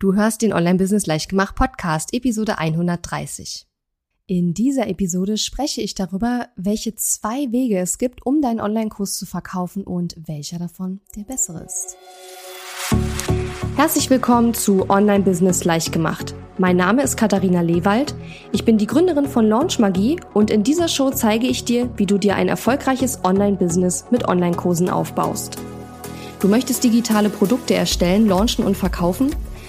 Du hörst den Online-Business Leichtgemacht Podcast, Episode 130. In dieser Episode spreche ich darüber, welche zwei Wege es gibt, um deinen Online-Kurs zu verkaufen und welcher davon der bessere ist. Herzlich willkommen zu Online-Business Leichtgemacht. Mein Name ist Katharina Lewald. Ich bin die Gründerin von Launch Magie und in dieser Show zeige ich dir, wie du dir ein erfolgreiches Online-Business mit Online-Kursen aufbaust. Du möchtest digitale Produkte erstellen, launchen und verkaufen?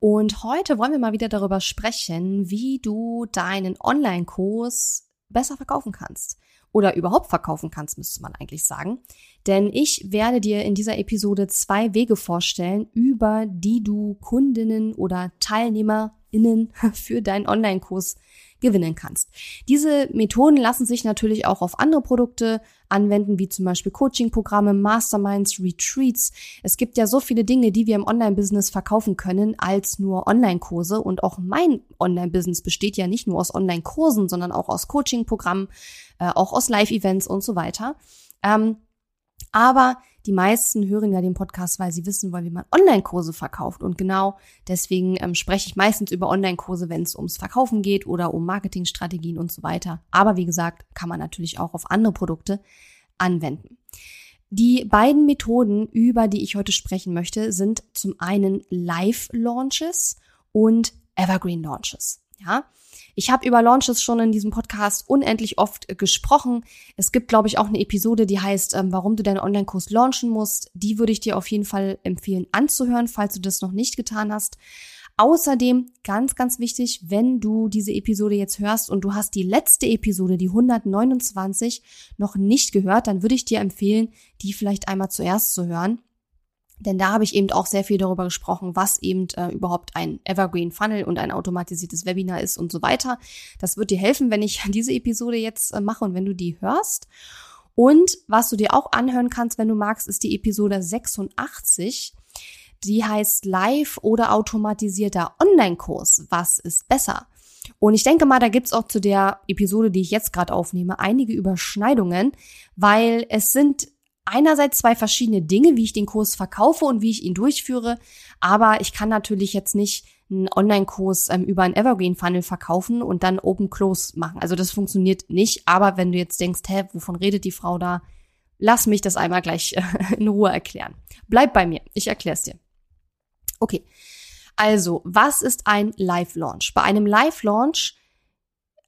und heute wollen wir mal wieder darüber sprechen, wie du deinen Online-Kurs besser verkaufen kannst. Oder überhaupt verkaufen kannst, müsste man eigentlich sagen. Denn ich werde dir in dieser Episode zwei Wege vorstellen, über die du Kundinnen oder TeilnehmerInnen für deinen Online-Kurs gewinnen kannst. Diese Methoden lassen sich natürlich auch auf andere Produkte anwenden, wie zum Beispiel Coaching-Programme, Masterminds, Retreats. Es gibt ja so viele Dinge, die wir im Online-Business verkaufen können, als nur Online-Kurse. Und auch mein Online-Business besteht ja nicht nur aus Online-Kursen, sondern auch aus Coaching-Programmen, äh, auch aus Live-Events und so weiter. Ähm, aber die meisten hören ja den Podcast, weil sie wissen wollen, wie man Online-Kurse verkauft. Und genau deswegen ähm, spreche ich meistens über Online-Kurse, wenn es ums Verkaufen geht oder um Marketingstrategien und so weiter. Aber wie gesagt, kann man natürlich auch auf andere Produkte anwenden. Die beiden Methoden, über die ich heute sprechen möchte, sind zum einen Live-Launches und Evergreen Launches. Ja, ich habe über Launches schon in diesem Podcast unendlich oft äh, gesprochen. Es gibt, glaube ich, auch eine Episode, die heißt, ähm, warum du deinen Online-Kurs launchen musst. Die würde ich dir auf jeden Fall empfehlen anzuhören, falls du das noch nicht getan hast. Außerdem, ganz, ganz wichtig, wenn du diese Episode jetzt hörst und du hast die letzte Episode, die 129, noch nicht gehört, dann würde ich dir empfehlen, die vielleicht einmal zuerst zu hören. Denn da habe ich eben auch sehr viel darüber gesprochen, was eben äh, überhaupt ein Evergreen Funnel und ein automatisiertes Webinar ist und so weiter. Das wird dir helfen, wenn ich diese Episode jetzt äh, mache und wenn du die hörst. Und was du dir auch anhören kannst, wenn du magst, ist die Episode 86. Die heißt Live oder automatisierter Online-Kurs. Was ist besser? Und ich denke mal, da gibt's auch zu der Episode, die ich jetzt gerade aufnehme, einige Überschneidungen, weil es sind einerseits zwei verschiedene Dinge, wie ich den Kurs verkaufe und wie ich ihn durchführe. Aber ich kann natürlich jetzt nicht einen Online-Kurs ähm, über einen Evergreen-Funnel verkaufen und dann Open-Close machen. Also das funktioniert nicht. Aber wenn du jetzt denkst, hä, wovon redet die Frau da? Lass mich das einmal gleich in Ruhe erklären. Bleib bei mir. Ich erkläre es dir. Okay. Also, was ist ein Live-Launch? Bei einem Live-Launch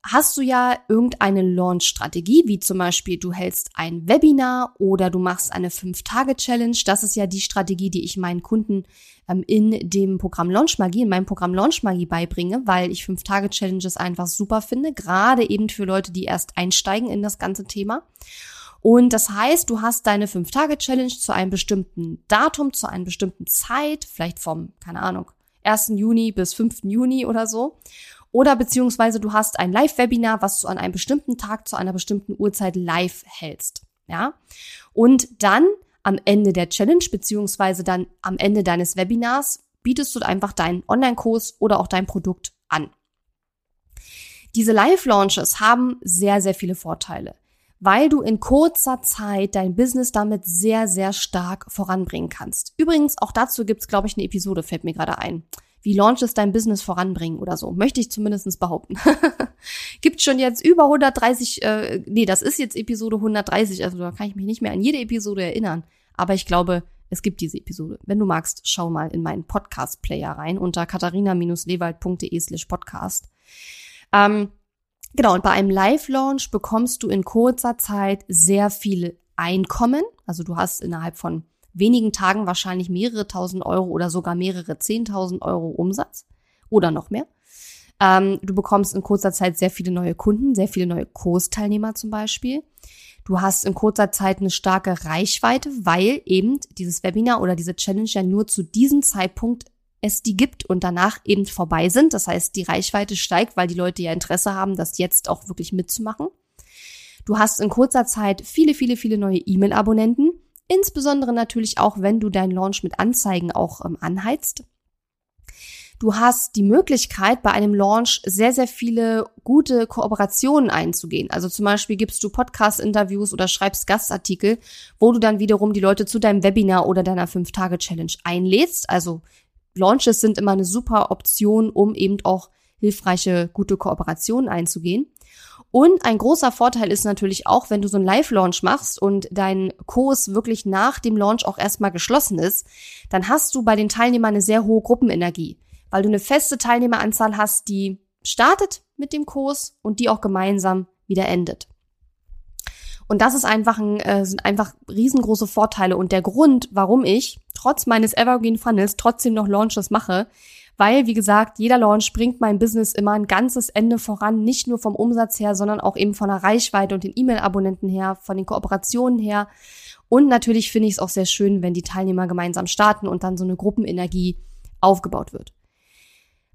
hast du ja irgendeine Launch-Strategie, wie zum Beispiel du hältst ein Webinar oder du machst eine 5-Tage-Challenge. Das ist ja die Strategie, die ich meinen Kunden ähm, in dem Programm Launch Magie, in meinem Programm Launch Magie beibringe, weil ich 5-Tage-Challenges einfach super finde, gerade eben für Leute, die erst einsteigen in das ganze Thema. Und das heißt, du hast deine 5-Tage-Challenge zu einem bestimmten Datum, zu einer bestimmten Zeit, vielleicht vom, keine Ahnung, 1. Juni bis 5. Juni oder so. Oder beziehungsweise du hast ein Live-Webinar, was du an einem bestimmten Tag zu einer bestimmten Uhrzeit live hältst. Ja. Und dann am Ende der Challenge, beziehungsweise dann am Ende deines Webinars, bietest du einfach deinen Online-Kurs oder auch dein Produkt an. Diese Live-Launches haben sehr, sehr viele Vorteile, weil du in kurzer Zeit dein Business damit sehr, sehr stark voranbringen kannst. Übrigens, auch dazu gibt's, glaube ich, eine Episode, fällt mir gerade ein wie Launches dein Business voranbringen oder so. Möchte ich zumindestens behaupten. Gibt schon jetzt über 130, äh, nee, das ist jetzt Episode 130, also da kann ich mich nicht mehr an jede Episode erinnern. Aber ich glaube, es gibt diese Episode. Wenn du magst, schau mal in meinen Podcast-Player rein unter katharina-lewald.de slash podcast. Ähm, genau, und bei einem Live-Launch bekommst du in kurzer Zeit sehr viele Einkommen. Also du hast innerhalb von wenigen Tagen wahrscheinlich mehrere tausend Euro oder sogar mehrere zehntausend Euro Umsatz oder noch mehr. Ähm, du bekommst in kurzer Zeit sehr viele neue Kunden, sehr viele neue Kursteilnehmer zum Beispiel. Du hast in kurzer Zeit eine starke Reichweite, weil eben dieses Webinar oder diese Challenge ja nur zu diesem Zeitpunkt es die gibt und danach eben vorbei sind. Das heißt, die Reichweite steigt, weil die Leute ja Interesse haben, das jetzt auch wirklich mitzumachen. Du hast in kurzer Zeit viele, viele, viele neue E-Mail-Abonnenten. Insbesondere natürlich auch, wenn du deinen Launch mit Anzeigen auch ähm, anheizt. Du hast die Möglichkeit, bei einem Launch sehr, sehr viele gute Kooperationen einzugehen. Also zum Beispiel gibst du Podcast-Interviews oder schreibst Gastartikel, wo du dann wiederum die Leute zu deinem Webinar oder deiner 5-Tage-Challenge einlädst. Also Launches sind immer eine super Option, um eben auch hilfreiche, gute Kooperationen einzugehen. Und ein großer Vorteil ist natürlich auch, wenn du so einen Live-Launch machst und dein Kurs wirklich nach dem Launch auch erstmal geschlossen ist, dann hast du bei den Teilnehmern eine sehr hohe Gruppenenergie weil du eine feste Teilnehmeranzahl hast, die startet mit dem Kurs und die auch gemeinsam wieder endet. Und das ist einfach ein, äh, sind einfach riesengroße Vorteile und der Grund, warum ich trotz meines Evergreen Funnels trotzdem noch Launches mache, weil, wie gesagt, jeder Launch bringt mein Business immer ein ganzes Ende voran, nicht nur vom Umsatz her, sondern auch eben von der Reichweite und den E-Mail-Abonnenten her, von den Kooperationen her. Und natürlich finde ich es auch sehr schön, wenn die Teilnehmer gemeinsam starten und dann so eine Gruppenenergie aufgebaut wird.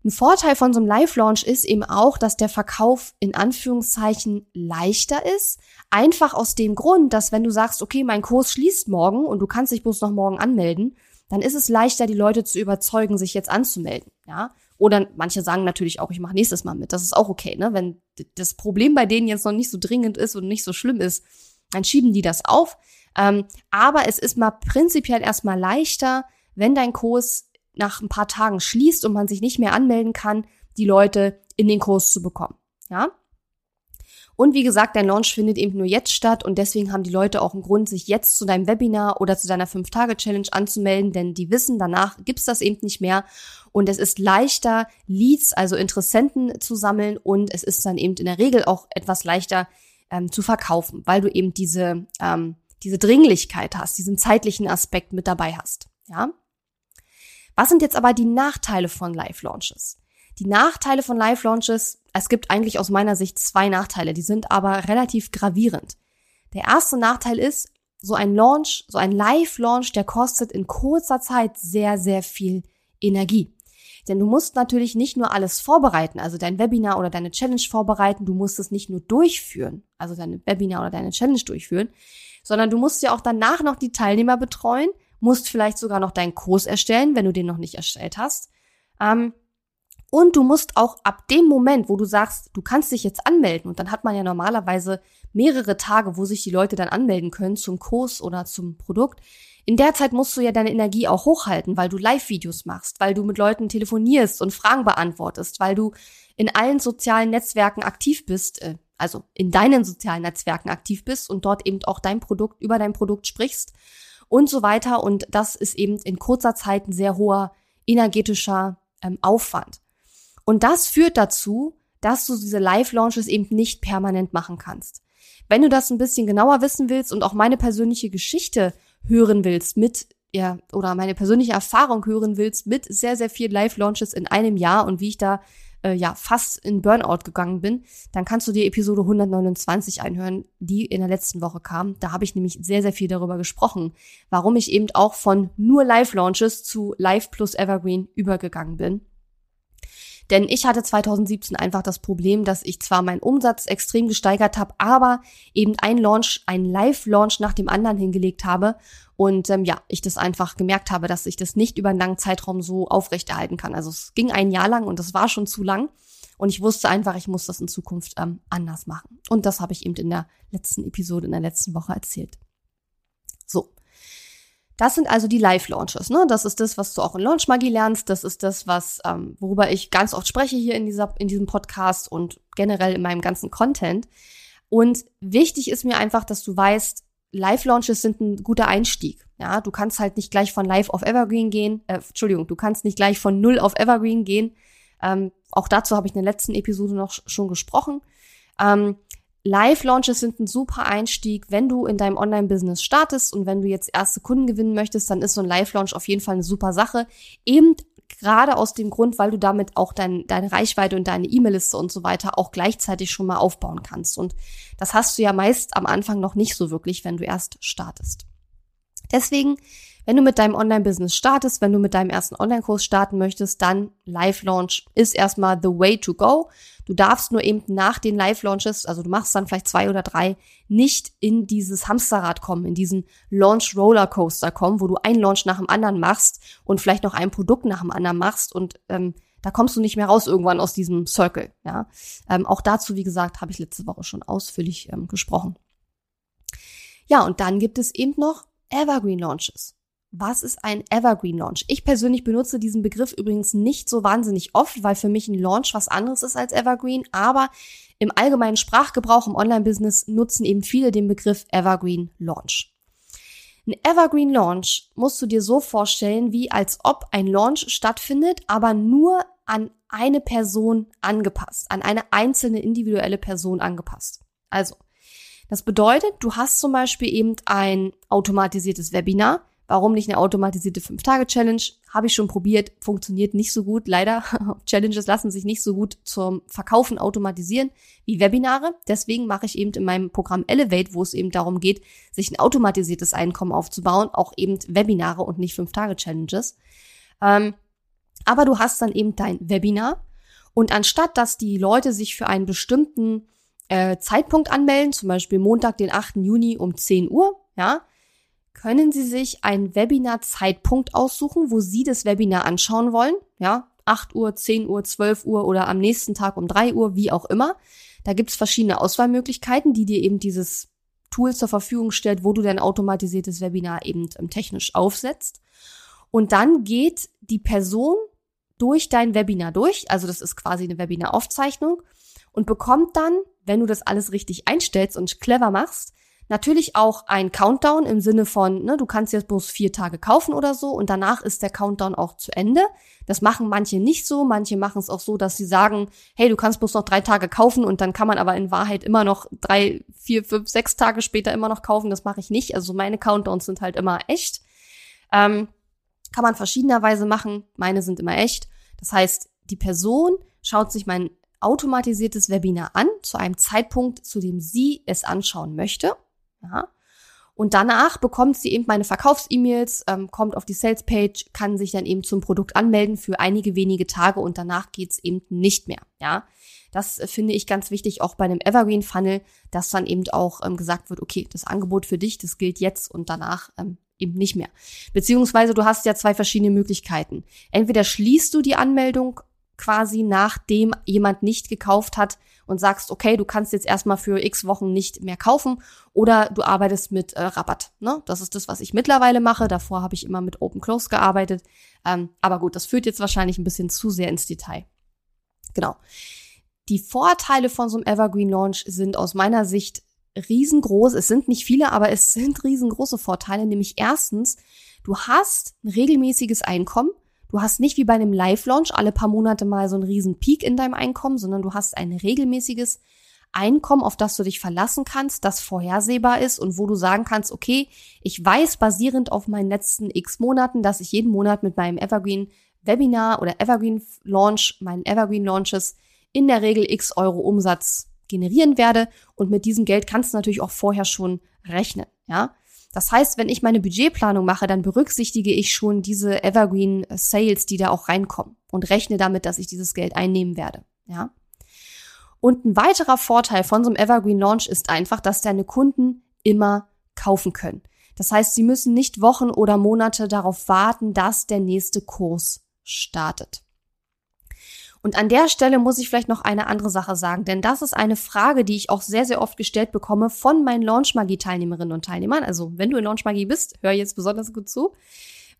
Ein Vorteil von so einem Live-Launch ist eben auch, dass der Verkauf in Anführungszeichen leichter ist. Einfach aus dem Grund, dass wenn du sagst, okay, mein Kurs schließt morgen und du kannst dich bloß noch morgen anmelden, dann ist es leichter, die Leute zu überzeugen, sich jetzt anzumelden. Ja? Oder manche sagen natürlich auch, ich mache nächstes Mal mit. Das ist auch okay, ne? Wenn das Problem bei denen jetzt noch nicht so dringend ist und nicht so schlimm ist, dann schieben die das auf. Ähm, aber es ist mal prinzipiell erstmal leichter, wenn dein Kurs nach ein paar Tagen schließt und man sich nicht mehr anmelden kann, die Leute in den Kurs zu bekommen. Ja? Und wie gesagt, dein Launch findet eben nur jetzt statt und deswegen haben die Leute auch einen Grund, sich jetzt zu deinem Webinar oder zu deiner 5-Tage-Challenge anzumelden, denn die wissen, danach gibt's das eben nicht mehr und es ist leichter, Leads, also Interessenten zu sammeln und es ist dann eben in der Regel auch etwas leichter ähm, zu verkaufen, weil du eben diese, ähm, diese Dringlichkeit hast, diesen zeitlichen Aspekt mit dabei hast. Ja? Was sind jetzt aber die Nachteile von Live-Launches? Die Nachteile von Live-Launches, es gibt eigentlich aus meiner Sicht zwei Nachteile, die sind aber relativ gravierend. Der erste Nachteil ist, so ein Launch, so ein Live-Launch, der kostet in kurzer Zeit sehr, sehr viel Energie. Denn du musst natürlich nicht nur alles vorbereiten, also dein Webinar oder deine Challenge vorbereiten, du musst es nicht nur durchführen, also deine Webinar oder deine Challenge durchführen, sondern du musst ja auch danach noch die Teilnehmer betreuen, musst vielleicht sogar noch deinen Kurs erstellen, wenn du den noch nicht erstellt hast. Ähm, und du musst auch ab dem Moment, wo du sagst, du kannst dich jetzt anmelden, und dann hat man ja normalerweise mehrere Tage, wo sich die Leute dann anmelden können zum Kurs oder zum Produkt. In der Zeit musst du ja deine Energie auch hochhalten, weil du Live-Videos machst, weil du mit Leuten telefonierst und Fragen beantwortest, weil du in allen sozialen Netzwerken aktiv bist, äh, also in deinen sozialen Netzwerken aktiv bist und dort eben auch dein Produkt, über dein Produkt sprichst und so weiter. Und das ist eben in kurzer Zeit ein sehr hoher energetischer ähm, Aufwand. Und das führt dazu, dass du diese Live-Launches eben nicht permanent machen kannst. Wenn du das ein bisschen genauer wissen willst und auch meine persönliche Geschichte hören willst mit ja, oder meine persönliche Erfahrung hören willst mit sehr, sehr vielen Live-Launches in einem Jahr und wie ich da äh, ja fast in Burnout gegangen bin, dann kannst du dir Episode 129 einhören, die in der letzten Woche kam. Da habe ich nämlich sehr, sehr viel darüber gesprochen, warum ich eben auch von nur Live-Launches zu Live plus Evergreen übergegangen bin. Denn ich hatte 2017 einfach das Problem, dass ich zwar meinen Umsatz extrem gesteigert habe, aber eben ein Launch, ein Live-Launch nach dem anderen hingelegt habe und ähm, ja, ich das einfach gemerkt habe, dass ich das nicht über einen langen Zeitraum so aufrechterhalten kann. Also es ging ein Jahr lang und das war schon zu lang. Und ich wusste einfach, ich muss das in Zukunft ähm, anders machen. Und das habe ich eben in der letzten Episode, in der letzten Woche erzählt. Das sind also die Live-Launches. Ne? Das ist das, was du auch in Launch Magie lernst. Das ist das, was ähm, worüber ich ganz oft spreche hier in dieser in diesem Podcast und generell in meinem ganzen Content. Und wichtig ist mir einfach, dass du weißt, Live-Launches sind ein guter Einstieg. Ja, du kannst halt nicht gleich von Live auf Evergreen gehen. Äh, Entschuldigung, du kannst nicht gleich von Null auf Evergreen gehen. Ähm, auch dazu habe ich in der letzten Episode noch schon gesprochen. Ähm, Live-Launches sind ein super Einstieg, wenn du in deinem Online-Business startest und wenn du jetzt erste Kunden gewinnen möchtest, dann ist so ein Live-Launch auf jeden Fall eine super Sache. Eben gerade aus dem Grund, weil du damit auch dein, deine Reichweite und deine E-Mail-Liste und so weiter auch gleichzeitig schon mal aufbauen kannst. Und das hast du ja meist am Anfang noch nicht so wirklich, wenn du erst startest. Deswegen Wenn du mit deinem Online-Business startest, wenn du mit deinem ersten Online-Kurs starten möchtest, dann Live-Launch ist erstmal the way to go. Du darfst nur eben nach den Live-Launches, also du machst dann vielleicht zwei oder drei, nicht in dieses Hamsterrad kommen, in diesen Launch-Rollercoaster kommen, wo du einen Launch nach dem anderen machst und vielleicht noch ein Produkt nach dem anderen machst und ähm, da kommst du nicht mehr raus irgendwann aus diesem Circle. Ja, ähm, auch dazu, wie gesagt, habe ich letzte Woche schon ausführlich ähm, gesprochen. Ja, und dann gibt es eben noch Evergreen Launches. Was ist ein Evergreen Launch? Ich persönlich benutze diesen Begriff übrigens nicht so wahnsinnig oft, weil für mich ein Launch was anderes ist als Evergreen, aber im allgemeinen Sprachgebrauch im Online-Business nutzen eben viele den Begriff Evergreen Launch. Ein Evergreen Launch musst du dir so vorstellen, wie als ob ein Launch stattfindet, aber nur an eine Person angepasst, an eine einzelne individuelle Person angepasst. Also, das bedeutet, du hast zum Beispiel eben ein automatisiertes Webinar. Warum nicht eine automatisierte 5-Tage-Challenge? Habe ich schon probiert, funktioniert nicht so gut. Leider, Challenges lassen sich nicht so gut zum Verkaufen automatisieren wie Webinare. Deswegen mache ich eben in meinem Programm Elevate, wo es eben darum geht, sich ein automatisiertes Einkommen aufzubauen, auch eben Webinare und nicht 5-Tage-Challenges. Ähm, aber du hast dann eben dein Webinar und anstatt, dass die Leute sich für einen bestimmten äh, Zeitpunkt anmelden, zum Beispiel Montag, den 8. Juni um 10 Uhr, ja, können Sie sich einen Webinar-Zeitpunkt aussuchen, wo Sie das Webinar anschauen wollen, ja, 8 Uhr, 10 Uhr, 12 Uhr oder am nächsten Tag um 3 Uhr, wie auch immer. Da gibt's verschiedene Auswahlmöglichkeiten, die dir eben dieses Tool zur Verfügung stellt, wo du dein automatisiertes Webinar eben ähm, technisch aufsetzt. Und dann geht die Person durch dein Webinar durch, also das ist quasi eine Webinar-Aufzeichnung und bekommt dann, wenn du das alles richtig einstellst und clever machst, natürlich auch ein Countdown im Sinne von, ne, du kannst jetzt bloß vier Tage kaufen oder so und danach ist der Countdown auch zu Ende. Das machen manche nicht so, manche machen es auch so, dass sie sagen, hey, du kannst bloß noch drei Tage kaufen und dann kann man aber in Wahrheit immer noch drei, vier, fünf, sechs Tage später immer noch kaufen. Das mache ich nicht. Also meine Countdowns sind halt immer echt. Ähm, kann man verschiedenerweise machen. Meine sind immer echt. Das heißt, die Person schaut sich mein automatisiertes Webinar an, zu einem Zeitpunkt, zu dem sie es anschauen möchte. Ja. Und danach bekommt sie eben meine Verkaufs-E-Mails, ähm, kommt auf die Sales-Page, kann sich dann eben zum Produkt anmelden für einige wenige Tage und danach geht's eben nicht mehr. Ja, das finde ich ganz wichtig, auch bei einem Evergreen Funnel, dass dann eben auch ähm, gesagt wird, okay, das Angebot für dich, das gilt jetzt und danach ähm, eben nicht mehr. Beziehungsweise du hast ja zwei verschiedene Möglichkeiten. Entweder schließt du die Anmeldung quasi nachdem jemand nicht gekauft hat und sagst, okay, du kannst jetzt erstmal für x Wochen nicht mehr kaufen oder du arbeitest mit äh, Rabatt. Ne? Das ist das, was ich mittlerweile mache. Davor habe ich immer mit Open Close gearbeitet. Ähm, aber gut, das führt jetzt wahrscheinlich ein bisschen zu sehr ins Detail. Genau. Die Vorteile von so einem Evergreen Launch sind aus meiner Sicht riesengroß. Es sind nicht viele, aber es sind riesengroße Vorteile. Nämlich erstens, du hast ein regelmäßiges Einkommen. Du hast nicht wie bei einem Live-Launch alle paar Monate mal so einen riesen Peak in deinem Einkommen, sondern du hast ein regelmäßiges Einkommen, auf das du dich verlassen kannst, das vorhersehbar ist und wo du sagen kannst, okay, ich weiß basierend auf meinen letzten x Monaten, dass ich jeden Monat mit meinem Evergreen Webinar oder Evergreen Launch, meinen Evergreen Launches in der Regel x Euro Umsatz generieren werde und mit diesem Geld kannst du natürlich auch vorher schon rechnen, ja? Das heißt, wenn ich meine Budgetplanung mache, dann berücksichtige ich schon diese Evergreen Sales, die da auch reinkommen und rechne damit, dass ich dieses Geld einnehmen werde. Ja. Und ein weiterer Vorteil von so einem Evergreen Launch ist einfach, dass deine Kunden immer kaufen können. Das heißt, sie müssen nicht Wochen oder Monate darauf warten, dass der nächste Kurs startet. Und an der Stelle muss ich vielleicht noch eine andere Sache sagen, denn das ist eine Frage, die ich auch sehr, sehr oft gestellt bekomme von meinen Launchmagie-Teilnehmerinnen und Teilnehmern. Also wenn du in Launchmagie bist, hör jetzt besonders gut zu,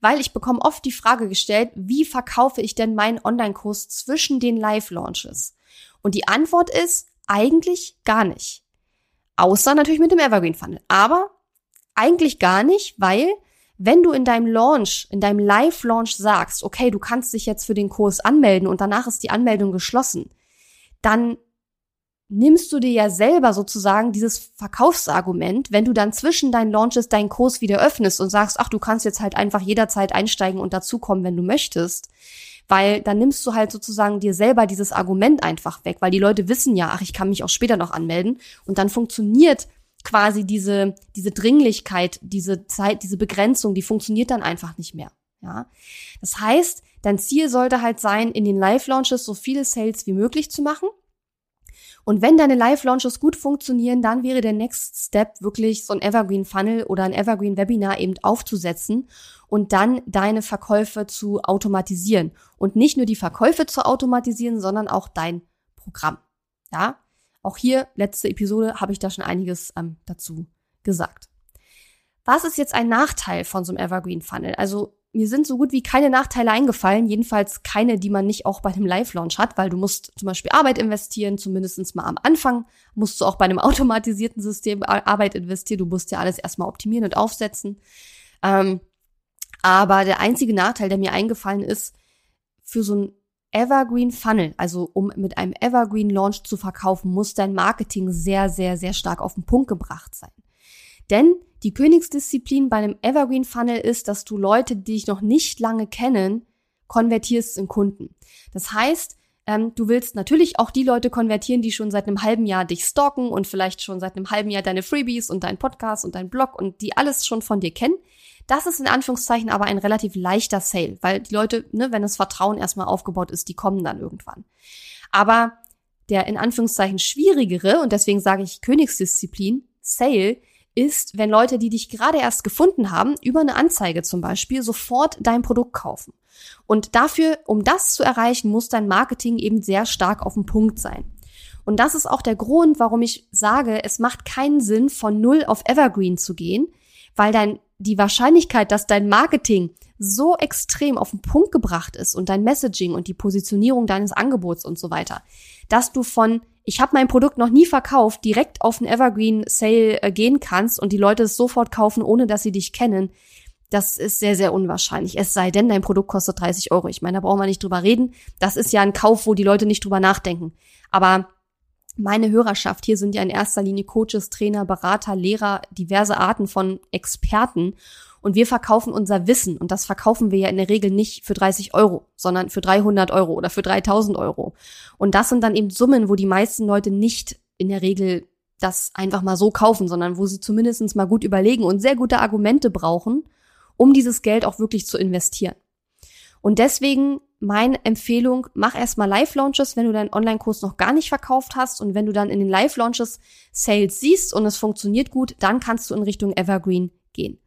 weil ich bekomme oft die Frage gestellt, wie verkaufe ich denn meinen Online-Kurs zwischen den Live-Launches? Und die Antwort ist eigentlich gar nicht. Außer natürlich mit dem Evergreen Funnel. Aber eigentlich gar nicht, weil wenn du in deinem Launch, in deinem Live-Launch sagst, okay, du kannst dich jetzt für den Kurs anmelden und danach ist die Anmeldung geschlossen, dann nimmst du dir ja selber sozusagen dieses Verkaufsargument, wenn du dann zwischen deinen Launches deinen Kurs wieder öffnest und sagst, ach, du kannst jetzt halt einfach jederzeit einsteigen und dazukommen, wenn du möchtest. Weil dann nimmst du halt sozusagen dir selber dieses Argument einfach weg, weil die Leute wissen ja, ach, ich kann mich auch später noch anmelden und dann funktioniert quasi diese, diese Dringlichkeit, diese Zeit, diese Begrenzung, die funktioniert dann einfach nicht mehr. Ja. Das heißt, dein Ziel sollte halt sein, in den Live-Launches so viele Sales wie möglich zu machen. Und wenn deine Live-Launches gut funktionieren, dann wäre der Next Step wirklich so ein Evergreen Funnel oder ein Evergreen Webinar eben aufzusetzen und dann deine Verkäufe zu automatisieren. Und nicht nur die Verkäufe zu automatisieren, sondern auch dein Programm. Ja, auch hier, letzte Episode, habe ich da schon einiges ähm, dazu gesagt. Was ist jetzt ein Nachteil von so einem Evergreen Funnel? Also mir sind so gut wie keine Nachteile eingefallen, jedenfalls keine, die man nicht auch bei einem Live-Launch hat, weil du musst zum Beispiel Arbeit investieren, zumindestens mal am Anfang musst du auch bei einem automatisierten System Arbeit investieren, du musst ja alles erstmal optimieren und aufsetzen. Ähm, aber der einzige Nachteil, der mir eingefallen ist, für so ein Evergreen Funnel, also um mit einem Evergreen Launch zu verkaufen, muss dein Marketing sehr, sehr, sehr stark auf den Punkt gebracht sein. Denn die Königsdisziplin bei einem Evergreen Funnel ist, dass du Leute, die dich noch nicht lange kennen, konvertierst in Kunden. Das heißt, ähm, du willst natürlich auch die Leute konvertieren, die schon seit einem halben Jahr dich stalken und vielleicht schon seit einem halben Jahr deine Freebies und deinen Podcast und deinen Blog und die alles schon von dir kennen. Das ist in Anführungszeichen aber ein relativ leichter Sale, weil die Leute, ne, wenn das Vertrauen erstmal aufgebaut ist, die kommen dann irgendwann. Aber der in Anführungszeichen schwierigere, und deswegen sage ich Königsdisziplin, Sale, ist, wenn Leute, die dich gerade erst gefunden haben, über eine Anzeige zum Beispiel, sofort dein Produkt kaufen. Und dafür, um das zu erreichen, muss dein Marketing eben sehr stark auf den Punkt sein. Und das ist auch der Grund, warum ich sage, es macht keinen Sinn, von Null auf Evergreen zu gehen, weil dein die Wahrscheinlichkeit, dass dein Marketing so extrem auf den Punkt gebracht ist und dein Messaging und die Positionierung deines Angebots und so weiter, dass du von ich habe mein Produkt noch nie verkauft, direkt auf einen Evergreen Sale äh, gehen kannst und die Leute es sofort kaufen, ohne dass sie dich kennen, das ist sehr, sehr unwahrscheinlich. Es sei denn, dein Produkt kostet 30 Euro. Ich meine, da brauchen wir nicht drüber reden. Das ist ja ein Kauf, wo die Leute nicht drüber nachdenken. Aber meine Hörerschaft hier sind ja in erster Linie Coaches, Trainer, Berater, Lehrer, diverse Arten von Experten. Und wir verkaufen unser Wissen. Und das verkaufen wir ja in der Regel nicht für 30 Euro, sondern für 300 Euro oder für 3000 Euro. Und das sind dann eben Summen, wo die meisten Leute nicht in der Regel das einfach mal so kaufen, sondern wo sie zumindest mal gut überlegen und sehr gute Argumente brauchen, um dieses Geld auch wirklich zu investieren. Und deswegen meine Empfehlung, mach erstmal Live-Launches, wenn du deinen Online-Kurs noch gar nicht verkauft hast. Und wenn du dann in den Live-Launches Sales siehst und es funktioniert gut, dann kannst du in Richtung Evergreen gehen.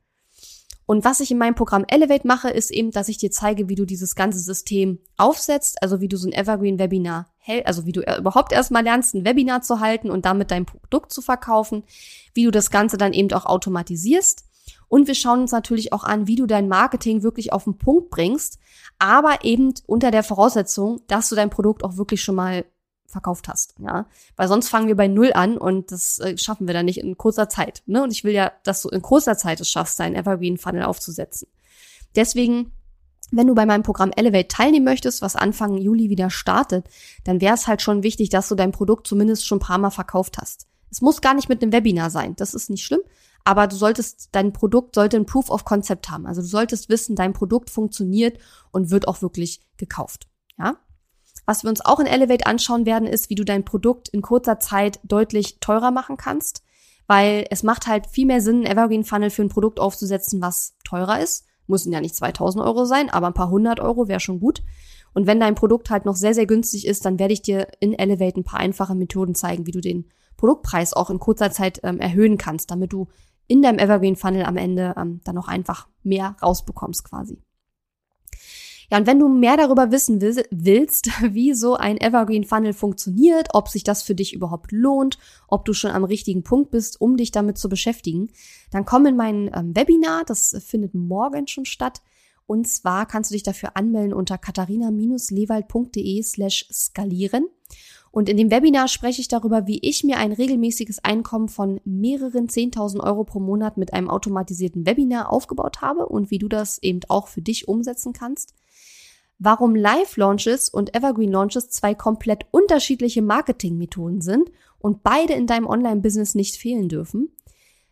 Und was ich in meinem Programm Elevate mache, ist eben, dass ich dir zeige, wie du dieses ganze System aufsetzt, also wie du so ein Evergreen-Webinar hältst, also wie du überhaupt erstmal lernst, ein Webinar zu halten und damit dein Produkt zu verkaufen, wie du das Ganze dann eben auch automatisierst. Und wir schauen uns natürlich auch an, wie du dein Marketing wirklich auf den Punkt bringst, aber eben unter der Voraussetzung, dass du dein Produkt auch wirklich schon mal verkauft hast, ja, weil sonst fangen wir bei null an und das äh, schaffen wir dann nicht in kurzer Zeit, ne? Und ich will ja, dass du in kurzer Zeit es schaffst, deinen Evergreen Funnel aufzusetzen. Deswegen wenn du bei meinem Programm Elevate teilnehmen möchtest, was Anfang Juli wieder startet, dann wäre es halt schon wichtig, dass du dein Produkt zumindest schon ein paar Mal verkauft hast. Es muss gar nicht mit einem Webinar sein, das ist nicht schlimm, aber du solltest, dein Produkt sollte ein Proof of Concept haben. Also du solltest wissen, dein Produkt funktioniert und wird auch wirklich gekauft. Ja? Was wir uns auch in Elevate anschauen werden, ist, wie du dein Produkt in kurzer Zeit deutlich teurer machen kannst, weil es macht halt viel mehr Sinn, einen Evergreen Funnel für ein Produkt aufzusetzen, was teurer ist. Müssen ja nicht 2000 Euro sein, aber ein paar hundert Euro wäre schon gut. Und wenn dein Produkt halt noch sehr, sehr günstig ist, dann werde ich dir in Elevate ein paar einfache Methoden zeigen, wie du den Produktpreis auch in kurzer Zeit ähm, erhöhen kannst, damit du in deinem Evergreen Funnel am Ende ähm, dann auch einfach mehr rausbekommst quasi. Ja, und wenn du mehr darüber wissen willst, wie so ein Evergreen Funnel funktioniert, ob sich das für dich überhaupt lohnt, ob du schon am richtigen Punkt bist, um dich damit zu beschäftigen, dann komm in mein ähm, Webinar, das findet morgen schon statt. Und zwar kannst du dich dafür anmelden unter katharina-lewald.de slash skalieren. Und in dem Webinar spreche ich darüber, wie ich mir ein regelmäßiges Einkommen von mehreren 10.000 Euro pro Monat mit einem automatisierten Webinar aufgebaut habe und wie du das eben auch für dich umsetzen kannst. Warum Live-Launches und Evergreen-Launches zwei komplett unterschiedliche Marketingmethoden sind und beide in deinem Online-Business nicht fehlen dürfen.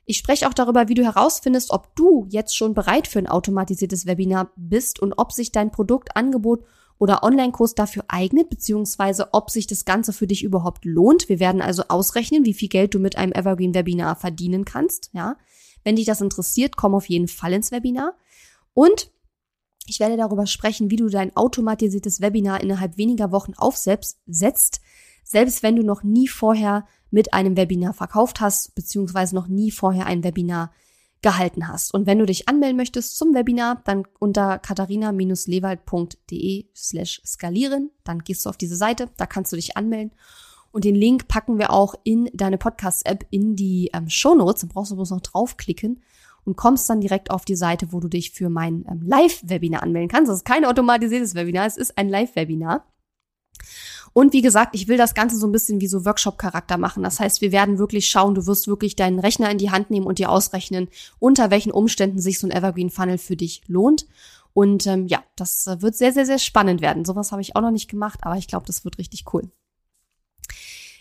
Ich spreche auch darüber, wie du herausfindest, ob du jetzt schon bereit für ein automatisiertes Webinar bist und ob sich dein Produktangebot oder Online-Kurs dafür eignet, beziehungsweise ob sich das Ganze für dich überhaupt lohnt. Wir werden also ausrechnen, wie viel Geld du mit einem Evergreen-Webinar verdienen kannst. Ja, wenn dich das interessiert, komm auf jeden Fall ins Webinar. Und ich werde darüber sprechen, wie du dein automatisiertes Webinar innerhalb weniger Wochen aufsetzt, selbst wenn du noch nie vorher mit einem Webinar verkauft hast, beziehungsweise noch nie vorher ein Webinar gehalten hast. Und wenn du dich anmelden möchtest zum Webinar, dann unter katharina-lewald.de slash skalieren, dann gehst du auf diese Seite, da kannst du dich anmelden. Und den Link packen wir auch in deine Podcast-App in die ähm, Show Notes. Dann brauchst du bloß noch draufklicken und kommst dann direkt auf die Seite, wo du dich für mein ähm, Live-Webinar anmelden kannst. Das ist kein automatisiertes Webinar, es ist ein Live-Webinar. Und wie gesagt, ich will das Ganze so ein bisschen wie so Workshop-Charakter machen. Das heißt, wir werden wirklich schauen, du wirst wirklich deinen Rechner in die Hand nehmen und dir ausrechnen, unter welchen Umständen sich so ein Evergreen Funnel für dich lohnt. Und ähm, ja, das äh, wird sehr, sehr, sehr spannend werden. Sowas habe ich auch noch nicht gemacht, aber ich glaube, das wird richtig cool.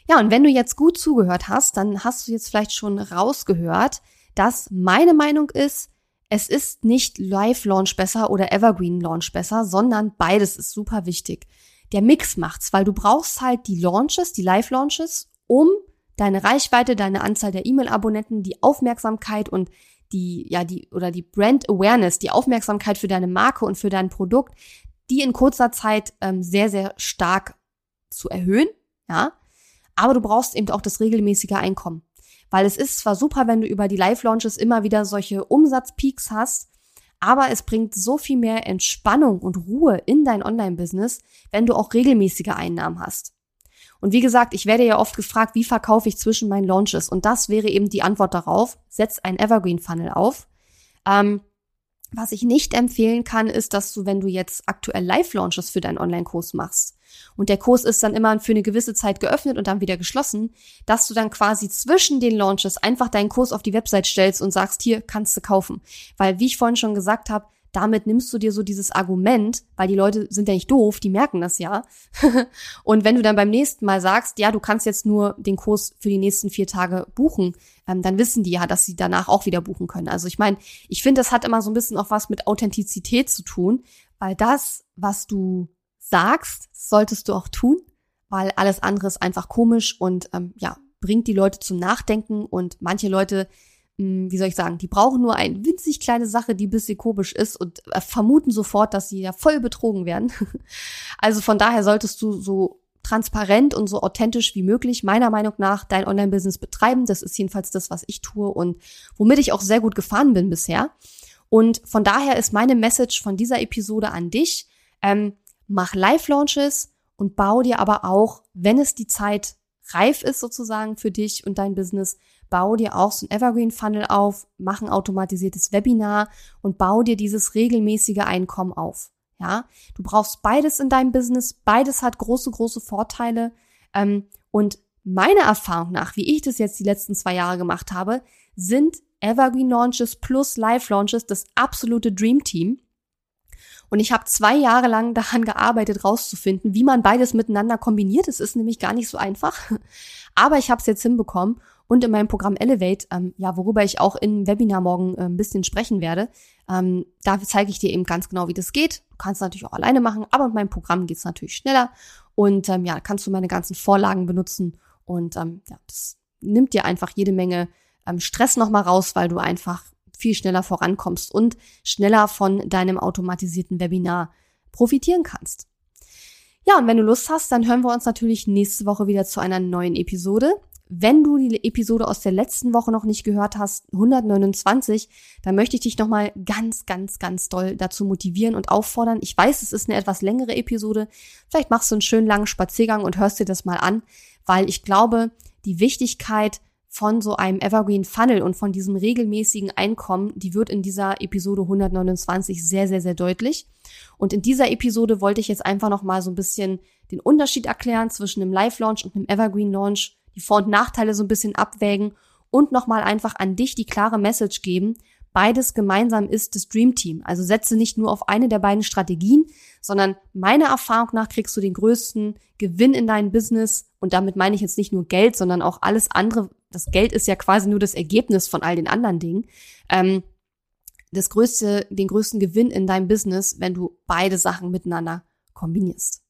Ja, und wenn du jetzt gut zugehört hast, dann hast du jetzt vielleicht schon rausgehört, dass meine Meinung ist, es ist nicht Live-Launch besser oder Evergreen-Launch besser, sondern beides ist super wichtig der Mix macht's, weil du brauchst halt die Launches, die Live-Launches, um deine Reichweite, deine Anzahl der E-Mail-Abonnenten, die Aufmerksamkeit und die, ja, die, oder die Brand Awareness, die Aufmerksamkeit für deine Marke und für dein Produkt, die in kurzer Zeit ähm, sehr, sehr stark zu erhöhen, ja. Aber du brauchst eben auch das regelmäßige Einkommen. Weil es ist zwar super, wenn du über die Live-Launches immer wieder solche Umsatzpeaks hast, aber es bringt so viel mehr Entspannung und Ruhe in dein Online-Business, wenn du auch regelmäßige Einnahmen hast. Und wie gesagt, ich werde ja oft gefragt, wie verkaufe ich zwischen meinen Launches? Und das wäre eben die Antwort darauf. Setz ein Evergreen Funnel auf. Ähm, was ich nicht empfehlen kann, ist, dass du, wenn du jetzt aktuell Live-Launches für deinen Online-Kurs machst und der Kurs ist dann immer für eine gewisse Zeit geöffnet und dann wieder geschlossen, dass du dann quasi zwischen den Launches einfach deinen Kurs auf die Website stellst und sagst, hier kannst du kaufen. Weil, wie ich vorhin schon gesagt habe, damit nimmst du dir so dieses Argument, weil die Leute sind ja nicht doof, die merken das ja. und wenn du dann beim nächsten Mal sagst, ja, du kannst jetzt nur den Kurs für die nächsten vier Tage buchen, ähm, dann wissen die ja, dass sie danach auch wieder buchen können. Also ich meine, ich finde, das hat immer so ein bisschen auch was mit Authentizität zu tun, weil das, was du sagst, solltest du auch tun, weil alles andere ist einfach komisch und ähm, ja, bringt die Leute zum Nachdenken und manche Leute wie soll ich sagen, die brauchen nur eine winzig kleine Sache, die ein bisschen komisch ist und äh, vermuten sofort, dass sie ja voll betrogen werden. also von daher solltest du so transparent und so authentisch wie möglich, meiner Meinung nach, dein Online-Business betreiben. Das ist jedenfalls das, was ich tue und womit ich auch sehr gut gefahren bin bisher. Und von daher ist meine Message von dieser Episode an dich, ähm, mach Live-Launches und bau dir aber auch, wenn es die Zeit reif ist sozusagen für dich und dein Business, bau dir auch so ein Evergreen Funnel auf, mach ein automatisiertes Webinar und bau dir dieses regelmäßige Einkommen auf. Ja, du brauchst beides in deinem Business, beides hat große, große Vorteile. Ähm, und meiner Erfahrung nach, wie ich das jetzt die letzten zwei Jahre gemacht habe, sind Evergreen Launches plus Live Launches das absolute Dream Team. Und ich habe zwei Jahre lang daran gearbeitet, rauszufinden, wie man beides miteinander kombiniert. Es ist nämlich gar nicht so einfach. Aber ich habe es jetzt hinbekommen und in meinem Programm Elevate, ähm, ja, worüber ich auch im Webinar morgen äh, ein bisschen sprechen werde. Ähm, da zeige ich dir eben ganz genau, wie das geht. Du kannst natürlich auch alleine machen, aber mit meinem Programm geht's natürlich schneller. Und ähm, ja, kannst du meine ganzen Vorlagen benutzen und ähm, ja, das nimmt dir einfach jede Menge ähm, Stress nochmal raus, weil du einfach viel schneller vorankommst und schneller von deinem automatisierten Webinar profitieren kannst. Ja, und wenn du Lust hast, dann hören wir uns natürlich nächste Woche wieder zu einer neuen Episode. Wenn du die Episode aus der letzten Woche noch nicht gehört hast, 129, dann möchte ich dich nochmal ganz, ganz, ganz doll dazu motivieren und auffordern. Ich weiß, es ist eine etwas längere Episode. Vielleicht machst du einen schönen langen Spaziergang und hörst dir das mal an, weil ich glaube, die Wichtigkeit von so einem Evergreen Funnel und von diesem regelmäßigen Einkommen, die wird in dieser Episode 129 sehr, sehr, sehr deutlich. Und in dieser Episode wollte ich jetzt einfach nochmal so ein bisschen den Unterschied erklären zwischen einem Live-Launch und einem Evergreen-Launch die Vor- und Nachteile so ein bisschen abwägen und nochmal einfach an dich die klare Message geben. Beides gemeinsam ist das Dream Team. Also setze nicht nur auf eine der beiden Strategien, sondern meiner Erfahrung nach kriegst du den größten Gewinn in dein Business. Und damit meine ich jetzt nicht nur Geld, sondern auch alles andere. Das Geld ist ja quasi nur das Ergebnis von all den anderen Dingen. Ähm, das größte, den größten Gewinn in deinem Business, wenn du beide Sachen miteinander kombinierst.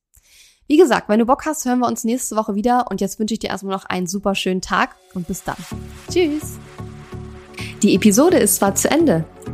Wie gesagt, wenn du Bock hast, hören wir uns nächste Woche wieder und jetzt wünsche ich dir erstmal noch einen super schönen Tag und bis dann. Tschüss! Die Episode ist zwar zu Ende,